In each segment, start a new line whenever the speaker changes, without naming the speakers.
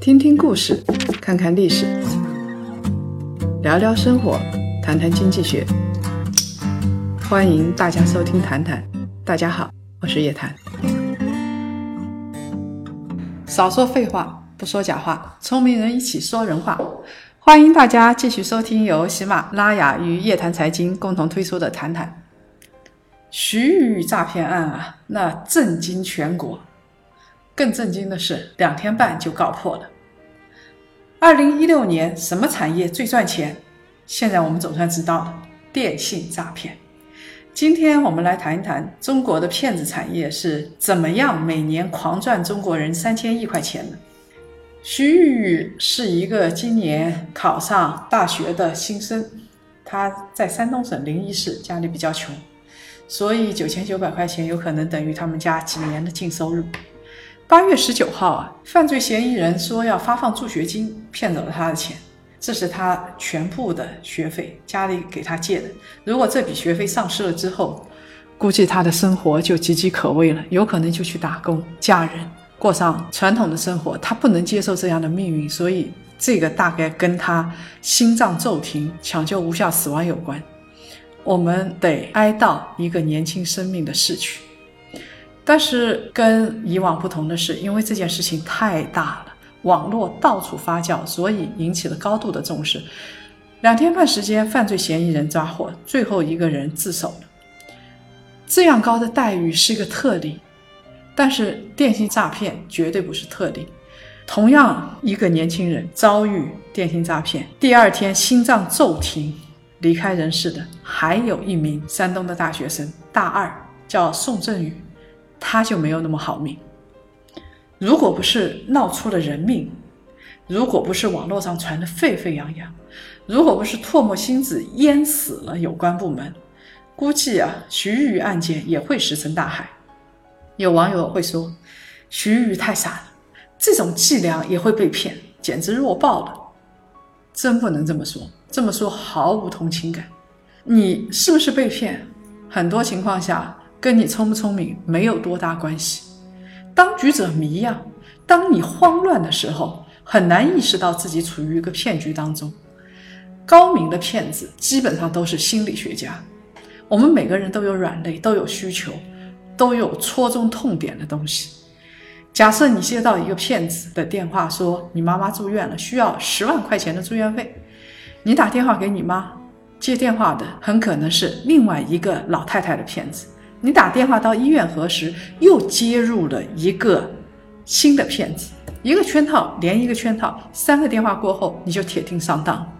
听听故事，看看历史，聊聊生活，谈谈经济学。欢迎大家收听《谈谈》，大家好，我是叶檀。少说废话，不说假话，聪明人一起说人话。欢迎大家继续收听由喜马拉雅与叶檀财经共同推出的《谈谈》。徐玉诈骗案啊，那震惊全国。更震惊的是，两天半就告破了。二零一六年什么产业最赚钱？现在我们总算知道了，电信诈骗。今天我们来谈一谈中国的骗子产业是怎么样每年狂赚中国人三千亿块钱的。徐玉玉是一个今年考上大学的新生，他在山东省临沂市，家里比较穷，所以九千九百块钱有可能等于他们家几年的净收入。八月十九号啊，犯罪嫌疑人说要发放助学金，骗走了他的钱，这是他全部的学费，家里给他借的。如果这笔学费丧失了之后，估计他的生活就岌岌可危了，有可能就去打工、嫁人，过上传统的生活。他不能接受这样的命运，所以这个大概跟他心脏骤停、抢救无效死亡有关。我们得哀悼一个年轻生命的逝去。但是跟以往不同的是，因为这件事情太大了，网络到处发酵，所以引起了高度的重视。两天半时间，犯罪嫌疑人抓获，最后一个人自首了。这样高的待遇是一个特例，但是电信诈骗绝对不是特例。同样，一个年轻人遭遇电信诈骗，第二天心脏骤停，离开人世的，还有一名山东的大学生，大二，叫宋振宇。他就没有那么好命。如果不是闹出了人命，如果不是网络上传的沸沸扬扬，如果不是唾沫星子淹死了有关部门，估计啊，徐宇案件也会石沉大海。有网友会说，徐宇太傻了，这种伎俩也会被骗，简直弱爆了。真不能这么说，这么说毫无同情感。你是不是被骗？很多情况下。跟你聪不聪明没有多大关系。当局者迷呀，当你慌乱的时候，很难意识到自己处于一个骗局当中。高明的骗子基本上都是心理学家。我们每个人都有软肋，都有需求，都有戳中痛点的东西。假设你接到一个骗子的电话，说你妈妈住院了，需要十万块钱的住院费，你打电话给你妈，接电话的很可能是另外一个老太太的骗子。你打电话到医院核实，又接入了一个新的骗子，一个圈套连一个圈套，三个电话过后，你就铁定上当。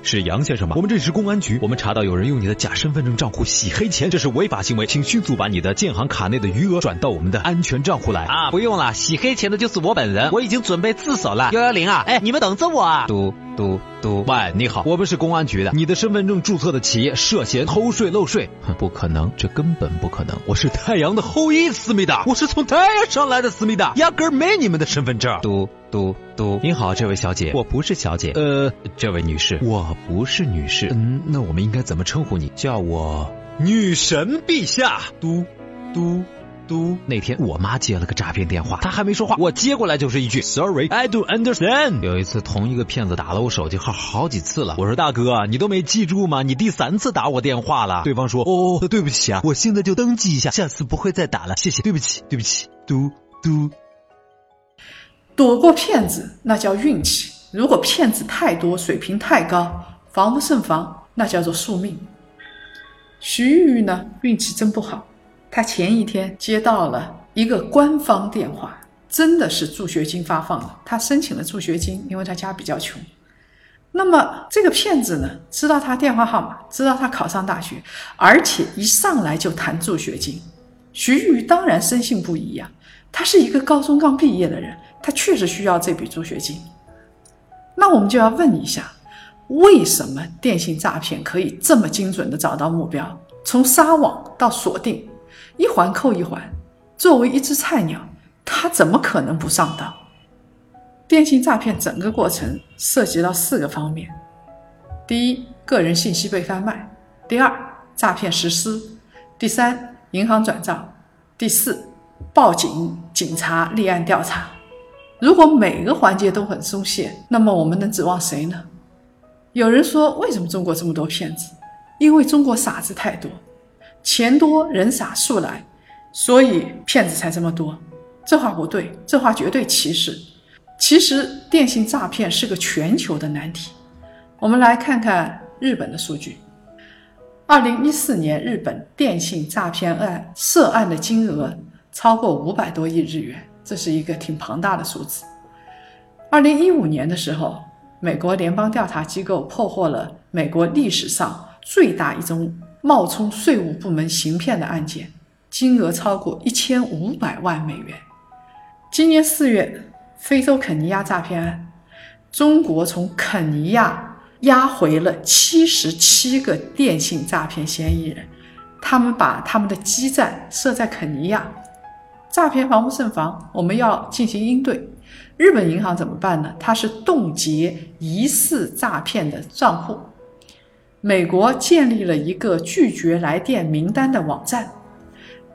是杨先生吗？我们这里是公安局，我们查到有人用你的假身份证账户洗黑钱，这是违法行为，请迅速把你的建行卡内的余额转到我们的安全账户来。
啊，不用了，洗黑钱的就是我本人，我已经准备自首了。幺幺零啊，哎，你们等着我啊。
嘟嘟嘟，喂，你好，我们是公安局的，你的身份证注册的企业涉嫌偷税漏税，不可能，这根本不可能。我是太阳的后裔，思密达，我是从太阳上来的思密达，压根没你们的身份证。嘟嘟嘟，你好，这位小姐，我不是小姐，呃，这位女士，我不是女士，嗯，那我们应该怎么称呼你？叫我女神陛下。嘟嘟。嘟，那天我妈接了个诈骗电话，她还没说话，我接过来就是一句 Sorry, I do understand。有一次，同一个骗子打了我手机号好几次了，我说大哥，你都没记住吗？你第三次打我电话了。对方说哦，对不起啊，我现在就登记一下，下次不会再打了，谢谢，对不起，对不起。嘟嘟，
躲过骗子那叫运气，如果骗子太多，水平太高，防不胜防，那叫做宿命。徐玉玉呢，运气真不好。他前一天接到了一个官方电话，真的是助学金发放的。他申请了助学金，因为他家比较穷。那么这个骗子呢，知道他电话号码，知道他考上大学，而且一上来就谈助学金。徐玉当然深信不疑呀，他是一个高中刚毕业的人，他确实需要这笔助学金。那我们就要问一下，为什么电信诈骗可以这么精准的找到目标，从撒网到锁定？一环扣一环，作为一只菜鸟，他怎么可能不上当？电信诈骗整个过程涉及到四个方面：第一，个人信息被贩卖；第二，诈骗实施；第三，银行转账；第四，报警；警察立案调查。如果每个环节都很松懈，那么我们能指望谁呢？有人说，为什么中国这么多骗子？因为中国傻子太多，钱多人傻数来，所以骗子才这么多。这话不对，这话绝对歧视。其实电信诈骗是个全球的难题。我们来看看日本的数据。二零一四年，日本电信诈骗案涉案的金额超过五百多亿日元，这是一个挺庞大的数字。二零一五年的时候，美国联邦调查机构破获了美国历史上最大一宗冒充税务部门行骗的案件，金额超过一千五百万美元。今年四月，非洲肯尼亚诈骗案，中国从肯尼亚。押回了七十七个电信诈骗嫌疑人，他们把他们的基站设在肯尼亚，诈骗防不胜防，我们要进行应对。日本银行怎么办呢？它是冻结疑似诈骗的账户。美国建立了一个拒绝来电名单的网站。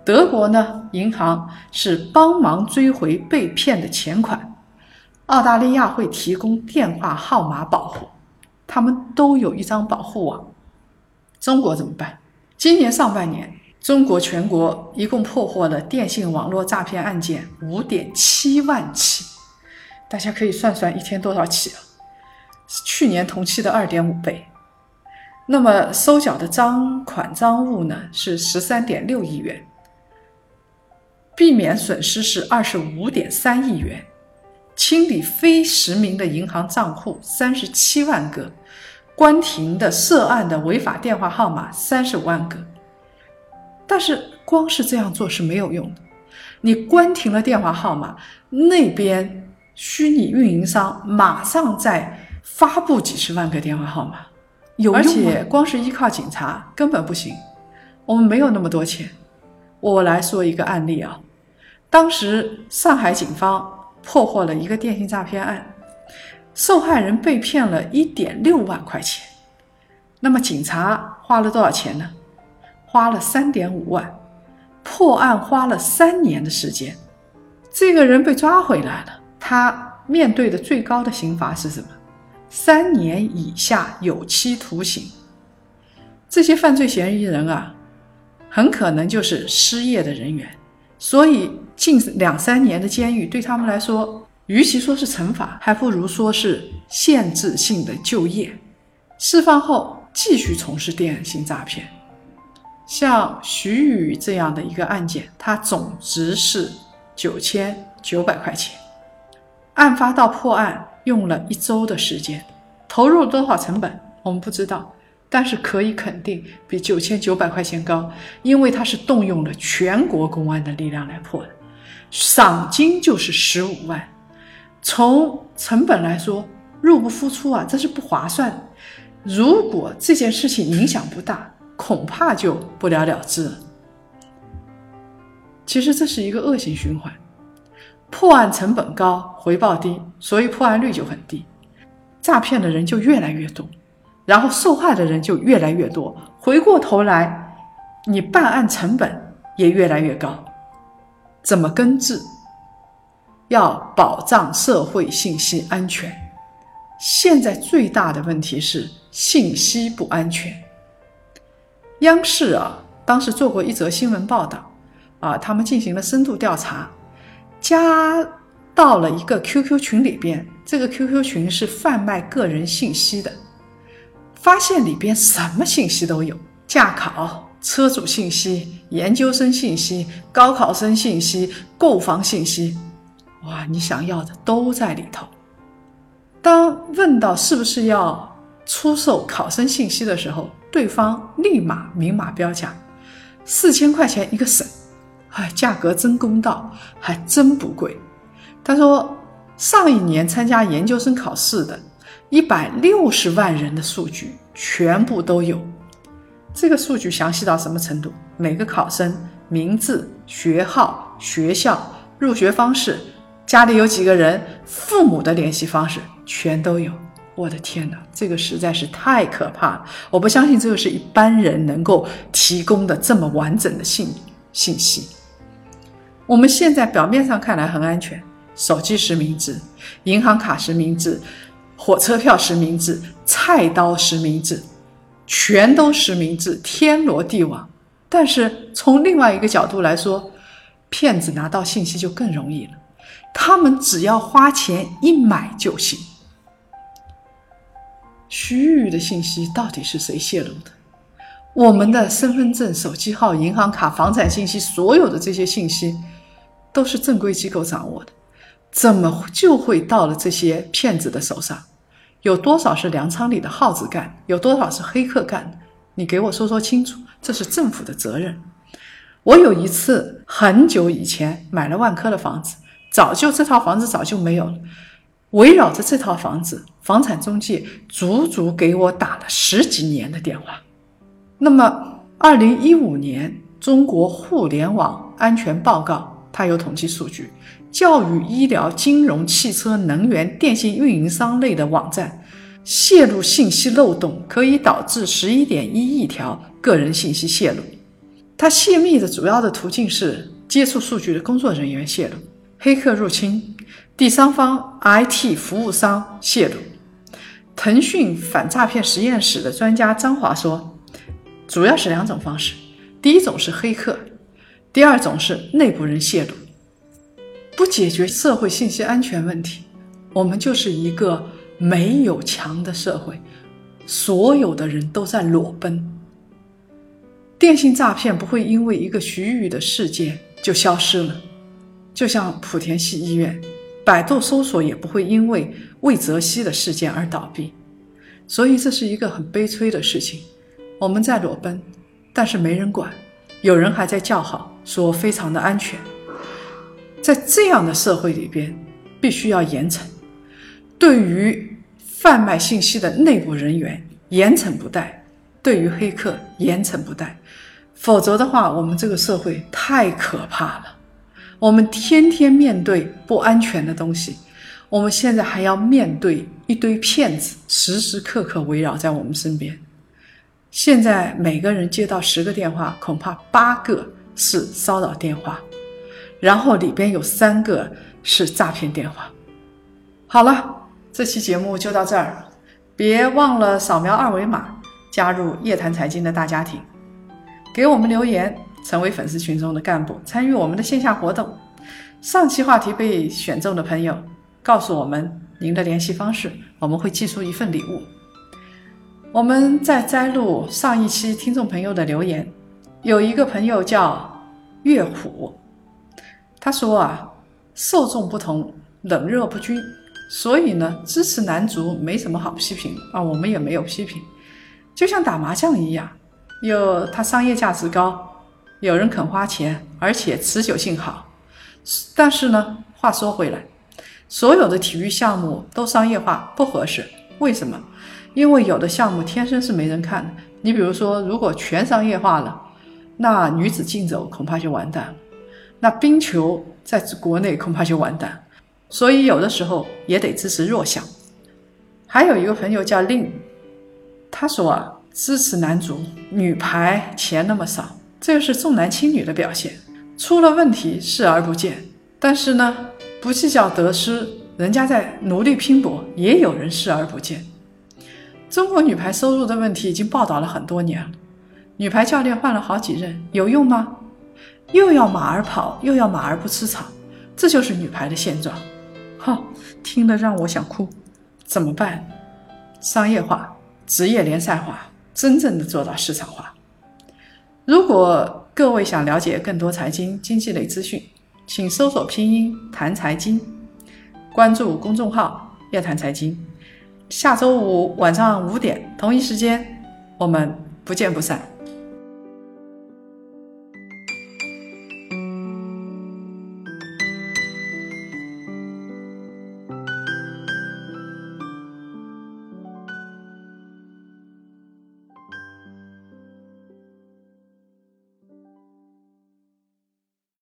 德国呢，银行是帮忙追回被骗的钱款。澳大利亚会提供电话号码保护。他们都有一张保护网，中国怎么办？今年上半年，中国全国一共破获了电信网络诈骗案件五点七万起，大家可以算算一天多少起啊？是去年同期的二点五倍。那么收缴的赃款赃物呢？是十三点六亿元，避免损失是二十五点三亿元。清理非实名的银行账户三十七万个，关停的涉案的违法电话号码三十万个。但是光是这样做是没有用的，你关停了电话号码，那边虚拟运营商马上再发布几十万个电话号码，有而且光是依靠警察根本不行，我们没有那么多钱。我来说一个案例啊，当时上海警方。破获了一个电信诈骗案，受害人被骗了一点六万块钱。那么警察花了多少钱呢？花了三点五万。破案花了三年的时间。这个人被抓回来了，他面对的最高的刑罚是什么？三年以下有期徒刑。这些犯罪嫌疑人啊，很可能就是失业的人员。所以，近两三年的监狱对他们来说，与其说是惩罚，还不如说是限制性的就业。释放后继续从事电信诈骗。像徐宇这样的一个案件，它总值是九千九百块钱。案发到破案用了一周的时间，投入了多少成本，我们不知道。但是可以肯定比九千九百块钱高，因为他是动用了全国公安的力量来破的，赏金就是十五万。从成本来说，入不敷出啊，这是不划算。如果这件事情影响不大，恐怕就不了了之了。其实这是一个恶性循环，破案成本高，回报低，所以破案率就很低，诈骗的人就越来越多。然后受害的人就越来越多，回过头来，你办案成本也越来越高，怎么根治？要保障社会信息安全。现在最大的问题是信息不安全。央视啊，当时做过一则新闻报道，啊，他们进行了深度调查，加到了一个 QQ 群里边，这个 QQ 群是贩卖个人信息的。发现里边什么信息都有，驾考、车主信息、研究生信息、高考生信息、购房信息，哇，你想要的都在里头。当问到是不是要出售考生信息的时候，对方立马明码标价，四千块钱一个省，哎，价格真公道，还真不贵。他说，上一年参加研究生考试的。一百六十万人的数据全部都有，这个数据详细到什么程度？每个考生名字、学号、学校、入学方式、家里有几个人、父母的联系方式全都有。我的天哪，这个实在是太可怕了！我不相信这个是一般人能够提供的这么完整的信信息。我们现在表面上看来很安全，手机实名制，银行卡实名制，火车票实名制，菜刀实名制，全都实名制，天罗地网。但是从另外一个角度来说，骗子拿到信息就更容易了，他们只要花钱一买就行。徐玉的信息到底是谁泄露的？我们的身份证、手机号、银行卡、房产信息，所有的这些信息都是正规机构掌握的，怎么就会到了这些骗子的手上？有多少是粮仓里的耗子干？有多少是黑客干？你给我说说清楚，这是政府的责任。我有一次很久以前买了万科的房子，早就这套房子早就没有了。围绕着这套房子，房产中介足足给我打了十几年的电话。那么，二零一五年《中国互联网安全报告》它有统计数据，教育、医疗、金融、汽车、能源、电信运营商类的网站泄露信息漏洞，可以导致十一点一亿条个人信息泄露。它泄密的主要的途径是接触数据的工作人员泄露、黑客入侵。第三方 IT 服务商泄露。腾讯反诈骗实验室的专家张华说，主要是两种方式：第一种是黑客，第二种是内部人泄露。不解决社会信息安全问题，我们就是一个没有墙的社会，所有的人都在裸奔。电信诈骗不会因为一个徐玉的事件就消失了，就像莆田系医院。百度搜索也不会因为魏则西的事件而倒闭，所以这是一个很悲催的事情。我们在裸奔，但是没人管，有人还在叫好，说非常的安全。在这样的社会里边，必须要严惩，对于贩卖信息的内部人员严惩不贷，对于黑客严惩不贷，否则的话，我们这个社会太可怕了。我们天天面对不安全的东西，我们现在还要面对一堆骗子，时时刻刻围绕在我们身边。现在每个人接到十个电话，恐怕八个是骚扰电话，然后里边有三个是诈骗电话。好了，这期节目就到这儿，别忘了扫描二维码加入夜谈财经的大家庭，给我们留言。成为粉丝群中的干部，参与我们的线下活动。上期话题被选中的朋友，告诉我们您的联系方式，我们会寄出一份礼物。我们在摘录上一期听众朋友的留言，有一个朋友叫乐虎，他说啊，受众不同，冷热不均，所以呢，支持男足没什么好批评啊，我们也没有批评，就像打麻将一样，有它商业价值高。有人肯花钱，而且持久性好，但是呢，话说回来，所有的体育项目都商业化不合适。为什么？因为有的项目天生是没人看的。你比如说，如果全商业化了，那女子竞走恐怕就完蛋了，那冰球在国内恐怕就完蛋。所以有的时候也得支持弱项。还有一个朋友叫令，他说啊，支持男足，女排钱那么少。这个是重男轻女的表现，出了问题视而不见，但是呢，不计较得失，人家在努力拼搏，也有人视而不见。中国女排收入的问题已经报道了很多年了，女排教练换了好几任，有用吗？又要马儿跑，又要马儿不吃草，这就是女排的现状。哈，听了让我想哭，怎么办？商业化、职业联赛化，真正的做到市场化。如果各位想了解更多财经经济类资讯，请搜索拼音谈财经，关注公众号“夜谈财经”。下周五晚上五点同一时间，我们不见不散。